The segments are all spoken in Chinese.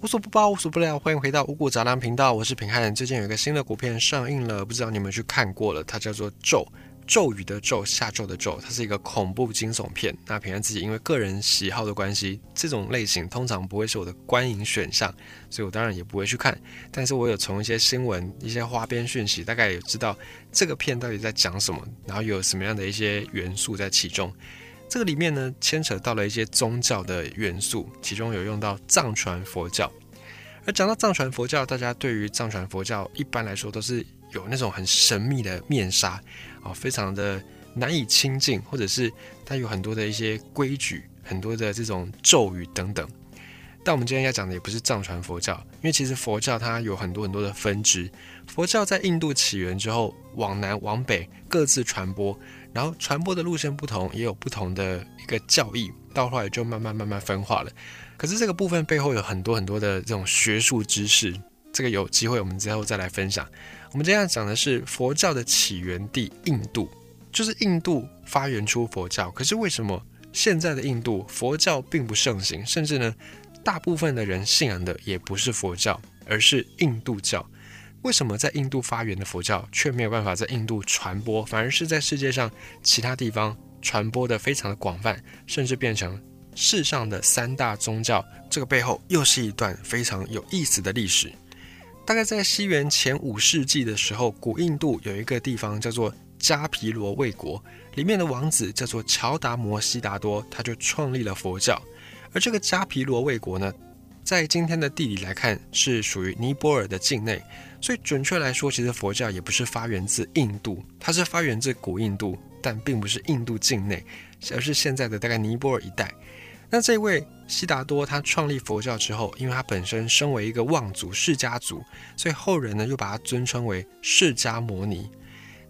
无所不包，无所不聊，欢迎回到五谷杂粮频道，我是平汉。最近有一个新的股片上映了，不知道你们去看过了？它叫做《咒》，咒语的咒，下咒的咒，它是一个恐怖惊悚片。那平汉自己因为个人喜好的关系，这种类型通常不会是我的观影选项，所以我当然也不会去看。但是我有从一些新闻、一些花边讯息，大概也知道这个片到底在讲什么，然后有什么样的一些元素在其中。这个里面呢，牵扯到了一些宗教的元素，其中有用到藏传佛教。而讲到藏传佛教，大家对于藏传佛教一般来说都是有那种很神秘的面纱啊，非常的难以亲近，或者是它有很多的一些规矩、很多的这种咒语等等。但我们今天要讲的也不是藏传佛教，因为其实佛教它有很多很多的分支。佛教在印度起源之后，往南往北各自传播。然后传播的路线不同，也有不同的一个教义，到后来就慢慢慢慢分化了。可是这个部分背后有很多很多的这种学术知识，这个有机会我们之后再来分享。我们今天要讲的是佛教的起源地印度，就是印度发源出佛教。可是为什么现在的印度佛教并不盛行，甚至呢，大部分的人信仰的也不是佛教，而是印度教？为什么在印度发源的佛教却没有办法在印度传播，反而是在世界上其他地方传播的非常的广泛，甚至变成世上的三大宗教？这个背后又是一段非常有意思的历史。大概在西元前五世纪的时候，古印度有一个地方叫做迦毗罗卫国，里面的王子叫做乔达摩悉达多，他就创立了佛教。而这个迦毗罗卫国呢，在今天的地理来看，是属于尼泊尔的境内。所以准确来说，其实佛教也不是发源自印度，它是发源自古印度，但并不是印度境内，而是现在的大概尼泊尔一带。那这位悉达多他创立佛教之后，因为他本身身为一个望族释迦族，所以后人呢又把他尊称为释迦摩尼。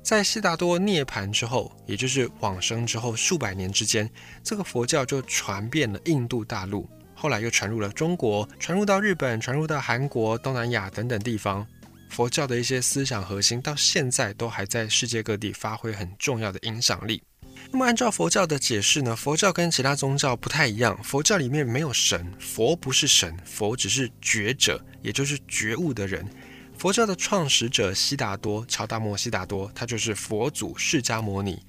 在悉达多涅槃之后，也就是往生之后数百年之间，这个佛教就传遍了印度大陆，后来又传入了中国，传入到日本，传入到韩国、东南亚等等地方。佛教的一些思想核心到现在都还在世界各地发挥很重要的影响力。那么，按照佛教的解释呢？佛教跟其他宗教不太一样，佛教里面没有神，佛不是神，佛只是觉者，也就是觉悟的人。佛教的创始者悉达多，乔达摩悉达多，他就是佛祖释迦摩尼。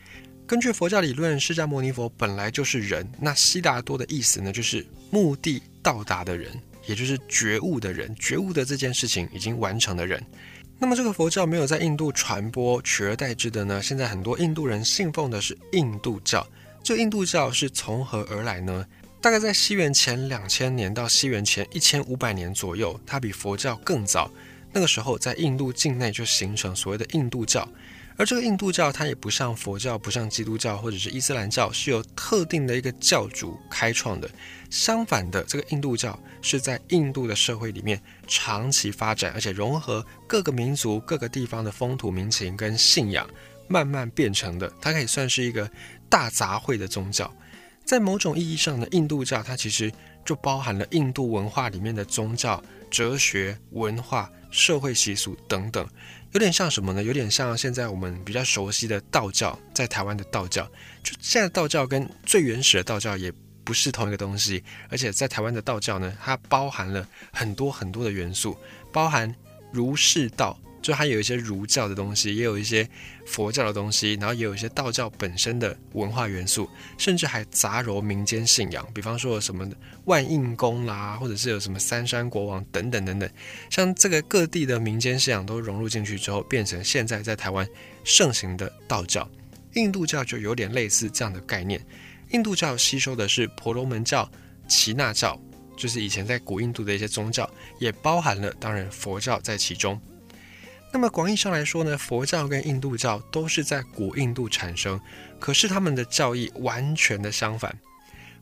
根据佛教理论，释迦牟尼佛本来就是人，那悉达多的意思呢，就是目的到达的人。也就是觉悟的人，觉悟的这件事情已经完成的人。那么这个佛教没有在印度传播，取而代之的呢？现在很多印度人信奉的是印度教。这印度教是从何而来呢？大概在西元前两千年到西元前一千五百年左右，它比佛教更早。那个时候在印度境内就形成所谓的印度教。而这个印度教，它也不像佛教、不像基督教或者是伊斯兰教，是由特定的一个教主开创的。相反的，这个印度教是在印度的社会里面长期发展，而且融合各个民族、各个地方的风土民情跟信仰，慢慢变成的。它可以算是一个大杂烩的宗教。在某种意义上呢，印度教它其实就包含了印度文化里面的宗教、哲学、文化、社会习俗等等。有点像什么呢？有点像现在我们比较熟悉的道教，在台湾的道教，就现在道教跟最原始的道教也不是同一个东西，而且在台湾的道教呢，它包含了很多很多的元素，包含儒释道。就它有一些儒教的东西，也有一些佛教的东西，然后也有一些道教本身的文化元素，甚至还杂糅民间信仰，比方说什么万应宫啦，或者是有什么三山国王等等等等，像这个各地的民间信仰都融入进去之后，变成现在在台湾盛行的道教。印度教就有点类似这样的概念，印度教吸收的是婆罗门教、耆那教，就是以前在古印度的一些宗教，也包含了当然佛教在其中。那么广义上来说呢，佛教跟印度教都是在古印度产生，可是他们的教义完全的相反。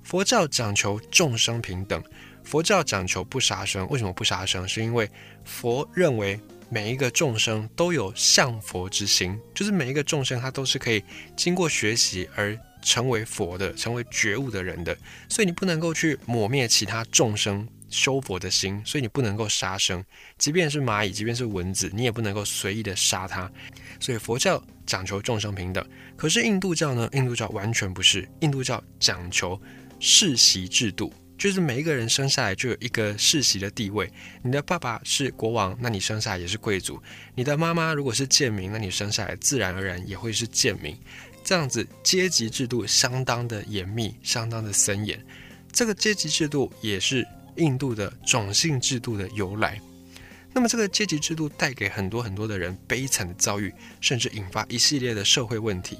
佛教讲求众生平等，佛教讲求不杀生。为什么不杀生？是因为佛认为每一个众生都有向佛之心，就是每一个众生他都是可以经过学习而成为佛的，成为觉悟的人的，所以你不能够去抹灭其他众生。修佛的心，所以你不能够杀生，即便是蚂蚁，即便是蚊子，你也不能够随意的杀它。所以佛教讲求众生平等，可是印度教呢？印度教完全不是，印度教讲求世袭制度，就是每一个人生下来就有一个世袭的地位。你的爸爸是国王，那你生下来也是贵族；你的妈妈如果是贱民，那你生下来自然而然也会是贱民。这样子阶级制度相当的严密，相当的森严。这个阶级制度也是印度的种姓制度的由来。那么这个阶级制度带给很多很多的人悲惨的遭遇，甚至引发一系列的社会问题。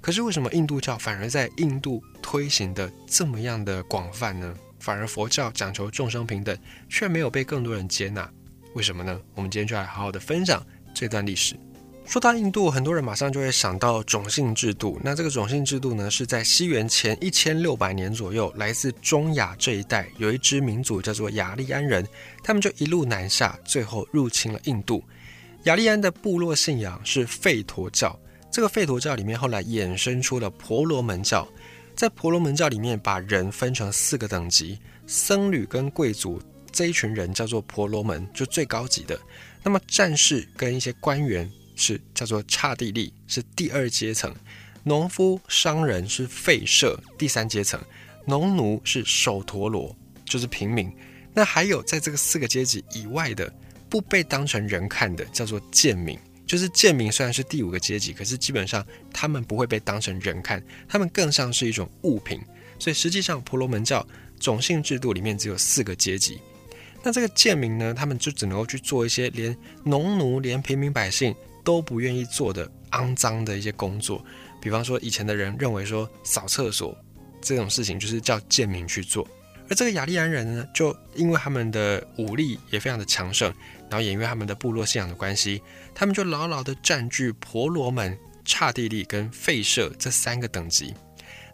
可是为什么印度教反而在印度推行的这么样的广泛呢？反而佛教讲求众生平等，却没有被更多人接纳，为什么呢？我们今天就来好好的分享这段历史。说到印度，很多人马上就会想到种姓制度。那这个种姓制度呢，是在西元前一千六百年左右，来自中亚这一带有一支民族叫做雅利安人，他们就一路南下，最后入侵了印度。雅利安的部落信仰是吠陀教，这个吠陀教里面后来衍生出了婆罗门教。在婆罗门教里面，把人分成四个等级，僧侣跟贵族这一群人叫做婆罗门，就最高级的。那么战士跟一些官员是叫做刹帝利，是第二阶层；农夫、商人是吠舍，第三阶层；农奴是首陀罗，就是平民。那还有在这个四个阶级以外的，不被当成人看的，叫做贱民。就是贱民虽然是第五个阶级，可是基本上他们不会被当成人看，他们更像是一种物品。所以实际上婆罗门教种姓制度里面只有四个阶级。那这个贱民呢，他们就只能够去做一些连农奴、连平民百姓都不愿意做的肮脏的一些工作。比方说，以前的人认为说扫厕所这种事情就是叫贱民去做。而这个雅利安人呢，就因为他们的武力也非常的强盛。然后也因为他们的部落信仰的关系，他们就牢牢地占据婆罗门、刹帝利跟吠舍这三个等级。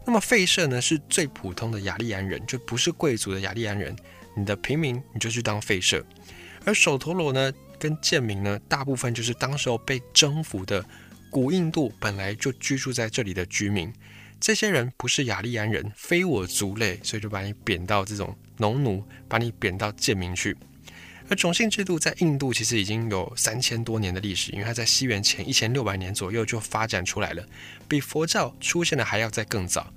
那么吠舍呢，是最普通的雅利安人，就不是贵族的雅利安人。你的平民你就去当吠舍。而首陀罗呢，跟贱民呢，大部分就是当时候被征服的古印度本来就居住在这里的居民。这些人不是雅利安人，非我族类，所以就把你贬到这种农奴，把你贬到贱民去。而种姓制度在印度其实已经有三千多年的历史，因为它在西元前一千六百年左右就发展出来了，比佛教出现的还要再更早。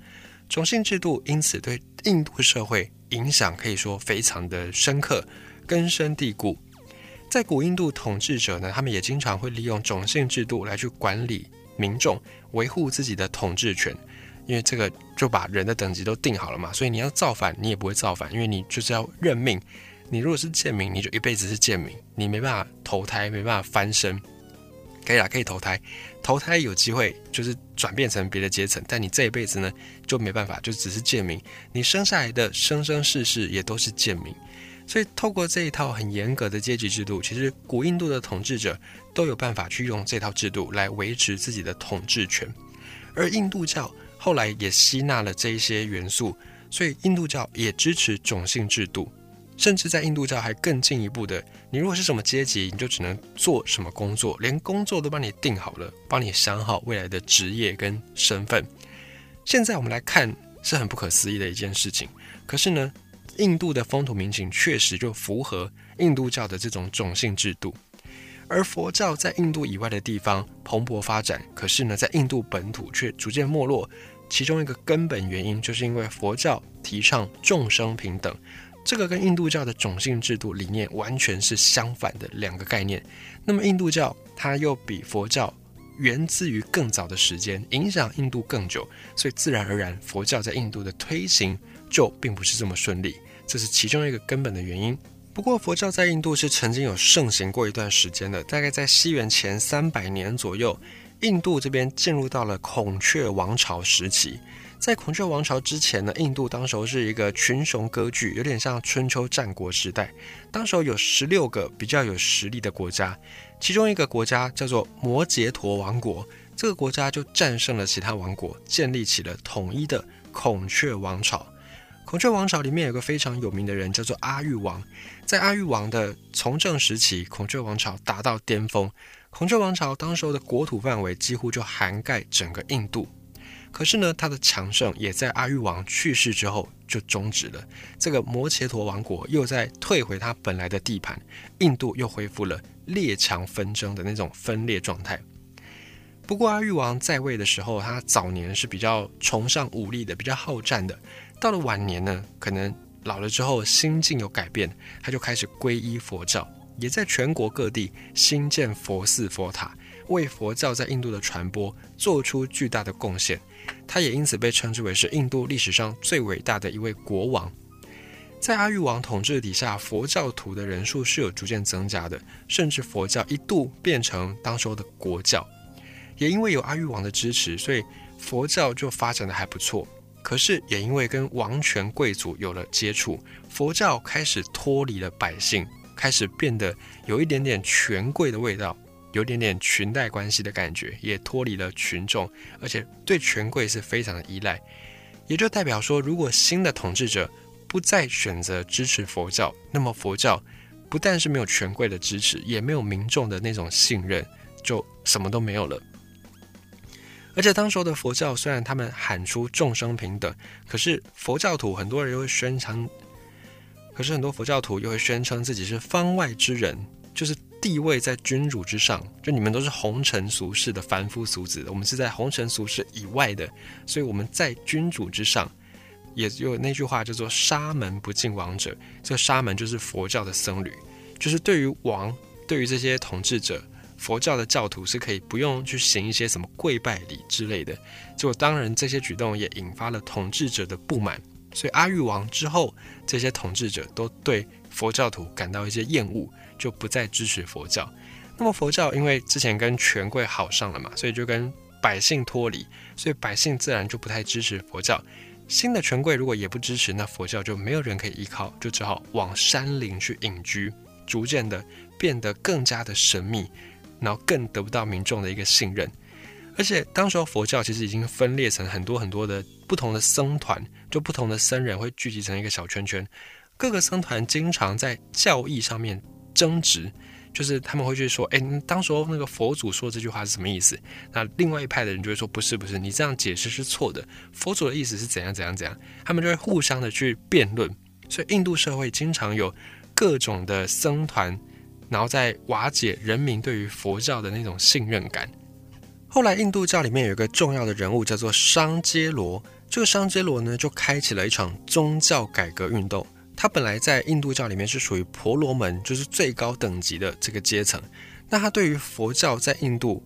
种姓制度因此对印度社会影响可以说非常的深刻，根深蒂固。在古印度统治者呢，他们也经常会利用种姓制度来去管理民众，维护自己的统治权，因为这个就把人的等级都定好了嘛，所以你要造反你也不会造反，因为你就是要认命。你如果是贱民，你就一辈子是贱民，你没办法投胎，没办法翻身。可以啦，可以投胎，投胎有机会就是转变成别的阶层，但你这一辈子呢就没办法，就只是贱民。你生下来的生生世世也都是贱民。所以透过这一套很严格的阶级制度，其实古印度的统治者都有办法去用这套制度来维持自己的统治权。而印度教后来也吸纳了这一些元素，所以印度教也支持种姓制度。甚至在印度教还更进一步的，你如果是什么阶级，你就只能做什么工作，连工作都帮你定好了，帮你想好未来的职业跟身份。现在我们来看是很不可思议的一件事情，可是呢，印度的风土民情确实就符合印度教的这种种姓制度，而佛教在印度以外的地方蓬勃发展，可是呢，在印度本土却逐渐没落。其中一个根本原因，就是因为佛教提倡众生平等。这个跟印度教的种姓制度理念完全是相反的两个概念。那么印度教它又比佛教源自于更早的时间，影响印度更久，所以自然而然佛教在印度的推行就并不是这么顺利，这是其中一个根本的原因。不过佛教在印度是曾经有盛行过一段时间的，大概在西元前三百年左右，印度这边进入到了孔雀王朝时期。在孔雀王朝之前呢，印度当时候是一个群雄割据，有点像春秋战国时代。当时候有十六个比较有实力的国家，其中一个国家叫做摩羯陀王国，这个国家就战胜了其他王国，建立起了统一的孔雀王朝。孔雀王朝里面有个非常有名的人叫做阿育王，在阿育王的从政时期，孔雀王朝达到巅峰。孔雀王朝当时候的国土范围几乎就涵盖整个印度。可是呢，他的强盛也在阿育王去世之后就终止了。这个摩羯陀王国又在退回他本来的地盘，印度又恢复了列强纷争的那种分裂状态。不过阿育王在位的时候，他早年是比较崇尚武力的，比较好战的。到了晚年呢，可能老了之后心境有改变，他就开始皈依佛教，也在全国各地兴建佛寺佛塔，为佛教在印度的传播做出巨大的贡献。他也因此被称之为是印度历史上最伟大的一位国王。在阿育王统治底下，佛教徒的人数是有逐渐增加的，甚至佛教一度变成当时候的国教。也因为有阿育王的支持，所以佛教就发展的还不错。可是也因为跟王权贵族有了接触，佛教开始脱离了百姓，开始变得有一点点权贵的味道，有点点裙带关系的感觉，也脱离了群众，而且对权贵是非常的依赖。也就代表说，如果新的统治者，不再选择支持佛教，那么佛教不但是没有权贵的支持，也没有民众的那种信任，就什么都没有了。而且当时候的佛教虽然他们喊出众生平等，可是佛教徒很多人又会宣称，可是很多佛教徒又会宣称自己是方外之人，就是地位在君主之上，就你们都是红尘俗世的凡夫俗子，我们是在红尘俗世以外的，所以我们在君主之上。也有那句话叫做“沙门不敬王者”，这个沙门就是佛教的僧侣，就是对于王，对于这些统治者，佛教的教徒是可以不用去行一些什么跪拜礼之类的。结果当然这些举动也引发了统治者的不满，所以阿育王之后，这些统治者都对佛教徒感到一些厌恶，就不再支持佛教。那么佛教因为之前跟权贵好上了嘛，所以就跟百姓脱离，所以百姓自然就不太支持佛教。新的权贵如果也不支持，那佛教就没有人可以依靠，就只好往山林去隐居，逐渐的变得更加的神秘，然后更得不到民众的一个信任。而且当时候佛教其实已经分裂成很多很多的不同的僧团，就不同的僧人会聚集成一个小圈圈，各个僧团经常在教义上面争执。就是他们会去说，哎，当时候那个佛祖说这句话是什么意思？那另外一派的人就会说，不是，不是，你这样解释是错的。佛祖的意思是怎样怎样怎样？他们就会互相的去辩论。所以印度社会经常有各种的僧团，然后在瓦解人民对于佛教的那种信任感。后来印度教里面有一个重要的人物叫做商揭罗，这个商揭罗呢就开启了一场宗教改革运动。他本来在印度教里面是属于婆罗门，就是最高等级的这个阶层。那他对于佛教在印度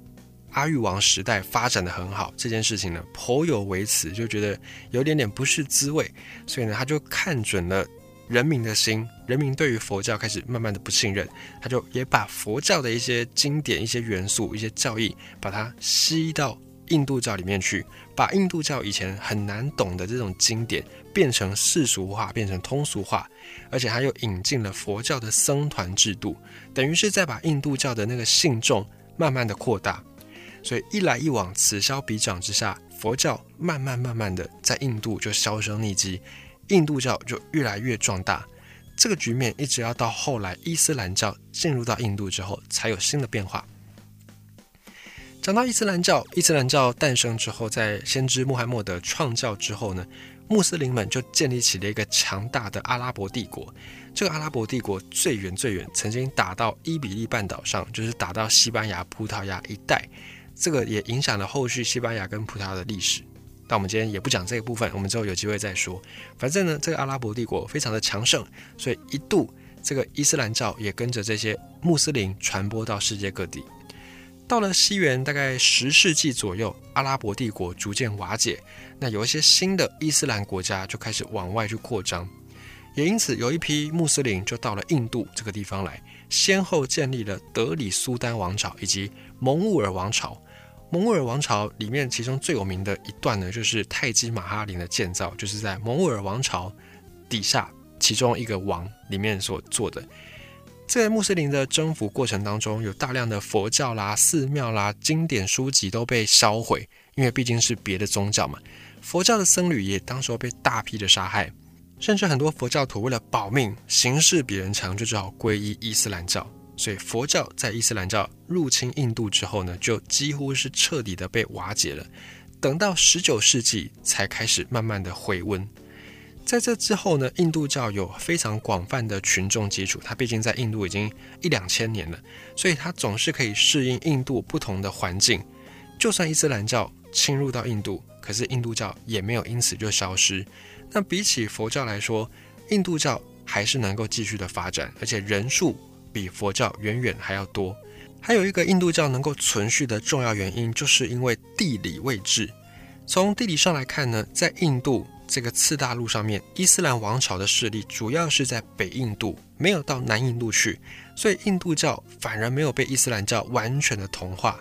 阿育王时代发展的很好这件事情呢，颇有微词，就觉得有点点不是滋味。所以呢，他就看准了人民的心，人民对于佛教开始慢慢的不信任，他就也把佛教的一些经典、一些元素、一些教义，把它吸到印度教里面去，把印度教以前很难懂的这种经典。变成世俗化，变成通俗化，而且他又引进了佛教的僧团制度，等于是在把印度教的那个信众慢慢的扩大。所以一来一往，此消彼长之下，佛教慢慢慢慢的在印度就销声匿迹，印度教就越来越壮大。这个局面一直要到后来伊斯兰教进入到印度之后，才有新的变化。讲到伊斯兰教，伊斯兰教诞生之后，在先知穆罕默德创教之后呢？穆斯林们就建立起了一个强大的阿拉伯帝国。这个阿拉伯帝国最远最远，曾经打到伊比利半岛上，就是打到西班牙、葡萄牙一带。这个也影响了后续西班牙跟葡萄牙的历史。但我们今天也不讲这个部分，我们之后有机会再说。反正呢，这个阿拉伯帝国非常的强盛，所以一度这个伊斯兰教也跟着这些穆斯林传播到世界各地。到了西元大概十世纪左右，阿拉伯帝国逐渐瓦解，那有一些新的伊斯兰国家就开始往外去扩张，也因此有一批穆斯林就到了印度这个地方来，先后建立了德里苏丹王朝以及蒙兀尔王朝。蒙兀尔王朝里面其中最有名的一段呢，就是泰姬玛哈陵的建造，就是在蒙兀尔王朝底下其中一个王里面所做的。在穆斯林的征服过程当中，有大量的佛教啦、寺庙啦、经典书籍都被烧毁，因为毕竟是别的宗教嘛。佛教的僧侣也当时候被大批的杀害，甚至很多佛教徒为了保命，形势比人强，就只好皈依伊斯兰教。所以佛教在伊斯兰教入侵印度之后呢，就几乎是彻底的被瓦解了。等到十九世纪才开始慢慢的回温。在这之后呢，印度教有非常广泛的群众基础，它毕竟在印度已经一两千年了，所以它总是可以适应印度不同的环境。就算伊斯兰教侵入到印度，可是印度教也没有因此就消失。那比起佛教来说，印度教还是能够继续的发展，而且人数比佛教远远还要多。还有一个印度教能够存续的重要原因，就是因为地理位置。从地理上来看呢，在印度这个次大陆上面，伊斯兰王朝的势力主要是在北印度，没有到南印度去，所以印度教反而没有被伊斯兰教完全的同化。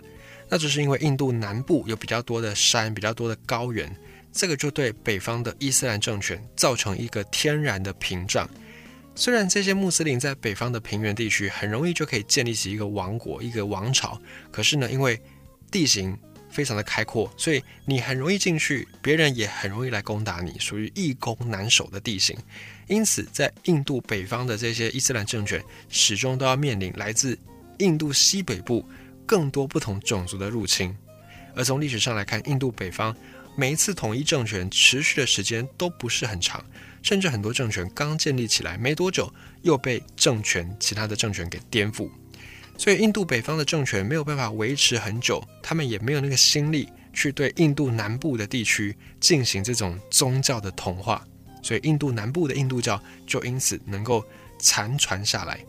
那只是因为印度南部有比较多的山，比较多的高原，这个就对北方的伊斯兰政权造成一个天然的屏障。虽然这些穆斯林在北方的平原地区很容易就可以建立起一个王国、一个王朝，可是呢，因为地形非常的开阔，所以你很容易进去，别人也很容易来攻打你，属于易攻难守的地形。因此，在印度北方的这些伊斯兰政权，始终都要面临来自印度西北部更多不同种族的入侵。而从历史上来看，印度北方每一次统一政权持续的时间都不是很长。甚至很多政权刚建立起来没多久，又被政权其他的政权给颠覆，所以印度北方的政权没有办法维持很久，他们也没有那个心力去对印度南部的地区进行这种宗教的同化，所以印度南部的印度教就因此能够残传下来。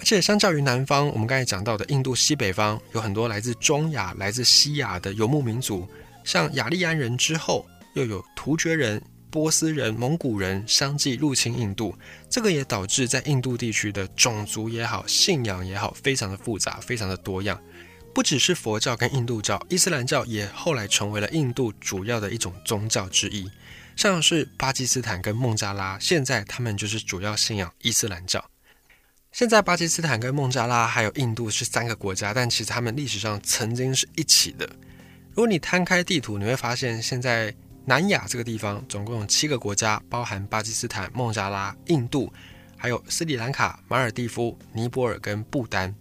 而且相较于南方，我们刚才讲到的印度西北方有很多来自中亚、来自西亚的游牧民族，像雅利安人之后，又有突厥人。波斯人、蒙古人相继入侵印度，这个也导致在印度地区的种族也好、信仰也好，非常的复杂、非常的多样。不只是佛教跟印度教，伊斯兰教也后来成为了印度主要的一种宗教之一。像是巴基斯坦跟孟加拉，现在他们就是主要信仰伊斯兰教。现在巴基斯坦跟孟加拉还有印度是三个国家，但其实他们历史上曾经是一起的。如果你摊开地图，你会发现现在。南亚这个地方总共有七个国家，包含巴基斯坦、孟加拉、印度，还有斯里兰卡、马尔蒂夫、尼泊尔跟不丹。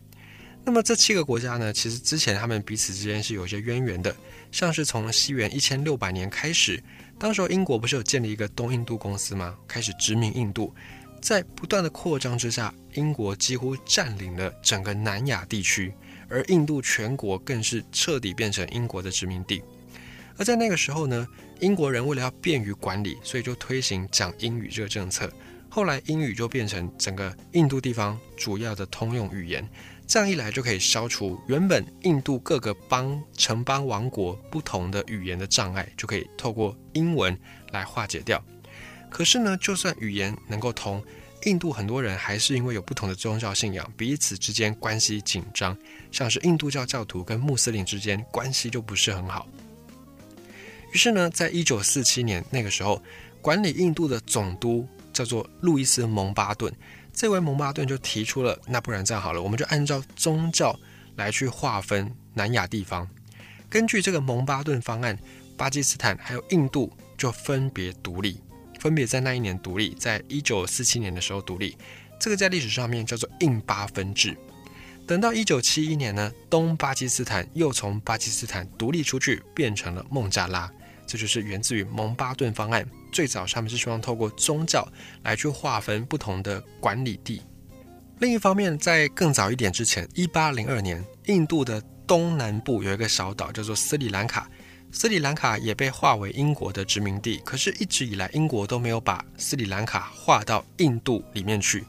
那么这七个国家呢，其实之前他们彼此之间是有些渊源的，像是从西元一千六百年开始，当时候英国不是有建立一个东印度公司吗？开始殖民印度，在不断的扩张之下，英国几乎占领了整个南亚地区，而印度全国更是彻底变成英国的殖民地。而在那个时候呢，英国人为了要便于管理，所以就推行讲英语这个政策。后来英语就变成整个印度地方主要的通用语言。这样一来，就可以消除原本印度各个邦、城邦、王国不同的语言的障碍，就可以透过英文来化解掉。可是呢，就算语言能够通，印度很多人还是因为有不同的宗教信仰，彼此之间关系紧张，像是印度教教徒跟穆斯林之间关系就不是很好。于是呢，在一九四七年那个时候，管理印度的总督叫做路易斯·蒙巴顿。这位蒙巴顿就提出了，那不然这样好了，我们就按照宗教来去划分南亚地方。根据这个蒙巴顿方案，巴基斯坦还有印度就分别独立，分别在那一年独立，在一九四七年的时候独立。这个在历史上面叫做印巴分治。等到一九七一年呢，东巴基斯坦又从巴基斯坦独立出去，变成了孟加拉。这就是源自于蒙巴顿方案。最早他们是希望透过宗教来去划分不同的管理地。另一方面，在更早一点之前，一八零二年，印度的东南部有一个小岛叫做斯里兰卡，斯里兰卡也被划为英国的殖民地。可是，一直以来英国都没有把斯里兰卡划到印度里面去。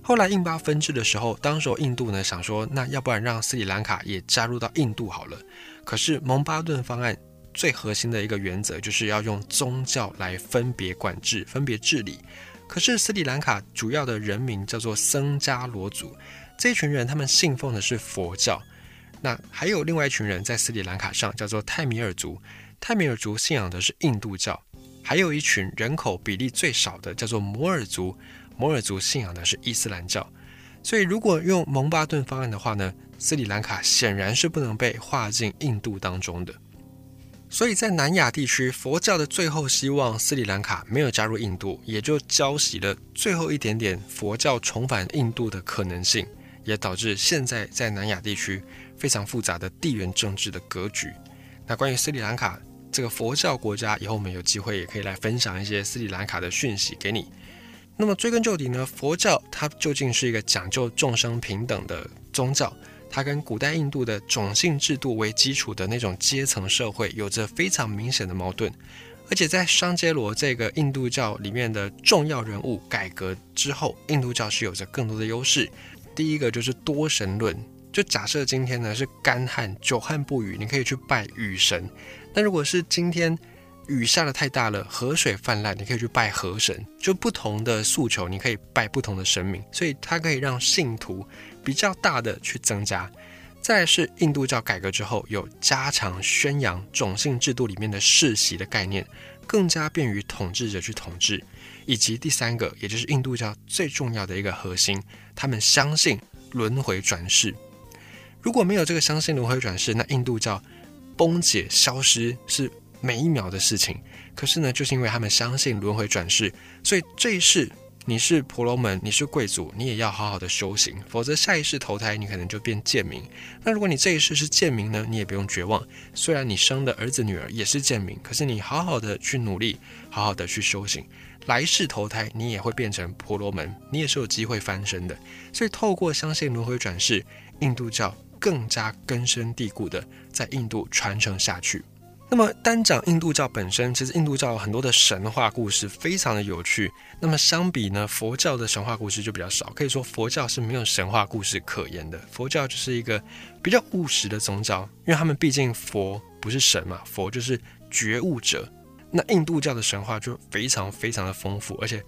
后来印巴分治的时候，当时印度呢想说，那要不然让斯里兰卡也加入到印度好了。可是蒙巴顿方案。最核心的一个原则就是要用宗教来分别管制、分别治理。可是斯里兰卡主要的人民叫做僧伽罗族，这一群人他们信奉的是佛教。那还有另外一群人在斯里兰卡上叫做泰米尔族，泰米尔族信仰的是印度教。还有一群人口比例最少的叫做摩尔族，摩尔族信仰的是伊斯兰教。所以如果用蒙巴顿方案的话呢，斯里兰卡显然是不能被划进印度当中的。所以在南亚地区，佛教的最后希望斯里兰卡没有加入印度，也就浇熄了最后一点点佛教重返印度的可能性，也导致现在在南亚地区非常复杂的地缘政治的格局。那关于斯里兰卡这个佛教国家，以后我们有机会也可以来分享一些斯里兰卡的讯息给你。那么追根究底呢，佛教它究竟是一个讲究众生平等的宗教？它跟古代印度的种姓制度为基础的那种阶层社会有着非常明显的矛盾，而且在商杰罗这个印度教里面的重要人物改革之后，印度教是有着更多的优势。第一个就是多神论，就假设今天呢是干旱久旱不雨，你可以去拜雨神；那如果是今天雨下的太大了，河水泛滥，你可以去拜河神。就不同的诉求，你可以拜不同的神明，所以它可以让信徒比较大的去增加。再是印度教改革之后，有加强宣扬种姓制度里面的世袭的概念，更加便于统治者去统治。以及第三个，也就是印度教最重要的一个核心，他们相信轮回转世。如果没有这个相信轮回转世，那印度教崩解消失是每一秒的事情。可是呢，就是因为他们相信轮回转世，所以这一世。你是婆罗门，你是贵族，你也要好好的修行，否则下一世投胎你可能就变贱民。那如果你这一世是贱民呢，你也不用绝望，虽然你生的儿子女儿也是贱民，可是你好好的去努力，好好的去修行，来世投胎你也会变成婆罗门，你也是有机会翻身的。所以透过相信轮回转世，印度教更加根深蒂固的在印度传承下去。那么单讲印度教本身，其实印度教有很多的神话故事，非常的有趣。那么相比呢，佛教的神话故事就比较少，可以说佛教是没有神话故事可言的。佛教就是一个比较务实的宗教，因为他们毕竟佛不是神嘛，佛就是觉悟者。那印度教的神话就非常非常的丰富，而且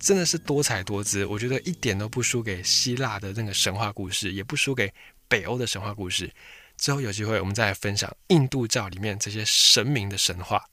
真的是多彩多姿，我觉得一点都不输给希腊的那个神话故事，也不输给北欧的神话故事。之后有机会，我们再来分享印度教里面这些神明的神话。